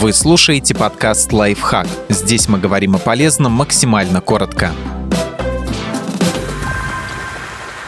Вы слушаете подкаст «Лайфхак». Здесь мы говорим о полезном максимально коротко.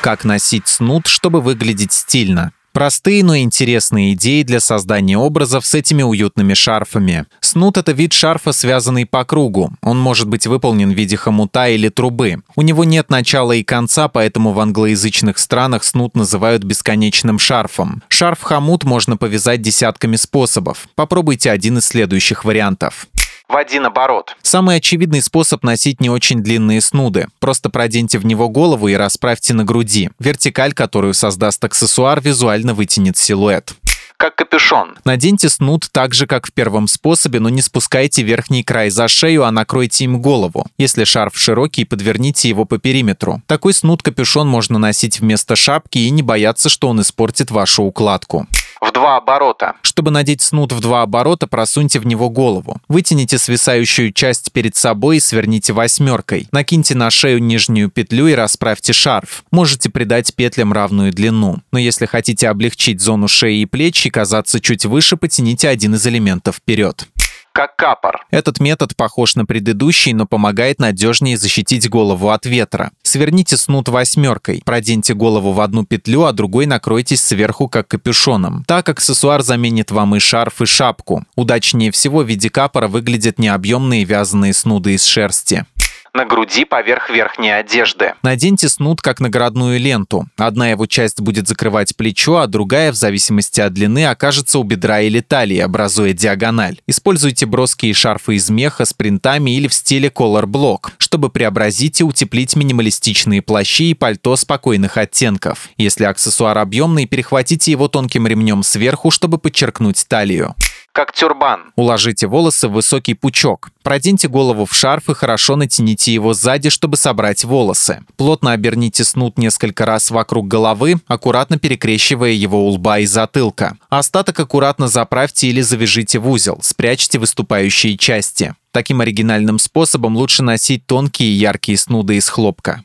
Как носить снуд, чтобы выглядеть стильно? Простые, но интересные идеи для создания образов с этими уютными шарфами. Снуд — это вид шарфа, связанный по кругу. Он может быть выполнен в виде хомута или трубы. У него нет начала и конца, поэтому в англоязычных странах снуд называют бесконечным шарфом. Шарф-хомут можно повязать десятками способов. Попробуйте один из следующих вариантов в один оборот. Самый очевидный способ носить не очень длинные снуды. Просто проденьте в него голову и расправьте на груди. Вертикаль, которую создаст аксессуар, визуально вытянет силуэт как капюшон. Наденьте снуд так же, как в первом способе, но не спускайте верхний край за шею, а накройте им голову. Если шарф широкий, подверните его по периметру. Такой снуд-капюшон можно носить вместо шапки и не бояться, что он испортит вашу укладку в два оборота. Чтобы надеть снуд в два оборота, просуньте в него голову. Вытяните свисающую часть перед собой и сверните восьмеркой. Накиньте на шею нижнюю петлю и расправьте шарф. Можете придать петлям равную длину. Но если хотите облегчить зону шеи и плеч и казаться чуть выше, потяните один из элементов вперед как капор. Этот метод похож на предыдущий, но помогает надежнее защитить голову от ветра. Сверните снуд восьмеркой, проденьте голову в одну петлю, а другой накройтесь сверху как капюшоном. Так аксессуар заменит вам и шарф, и шапку. Удачнее всего в виде капора выглядят необъемные вязаные снуды из шерсти на груди поверх верхней одежды. Наденьте снуд как наградную ленту. Одна его часть будет закрывать плечо, а другая, в зависимости от длины, окажется у бедра или талии, образуя диагональ. Используйте броские шарфы из меха с принтами или в стиле Color Block, чтобы преобразить и утеплить минималистичные плащи и пальто спокойных оттенков. Если аксессуар объемный, перехватите его тонким ремнем сверху, чтобы подчеркнуть талию как тюрбан. Уложите волосы в высокий пучок. Проденьте голову в шарф и хорошо натяните его сзади, чтобы собрать волосы. Плотно оберните снуд несколько раз вокруг головы, аккуратно перекрещивая его у лба и затылка. Остаток аккуратно заправьте или завяжите в узел, спрячьте выступающие части. Таким оригинальным способом лучше носить тонкие яркие снуды из хлопка.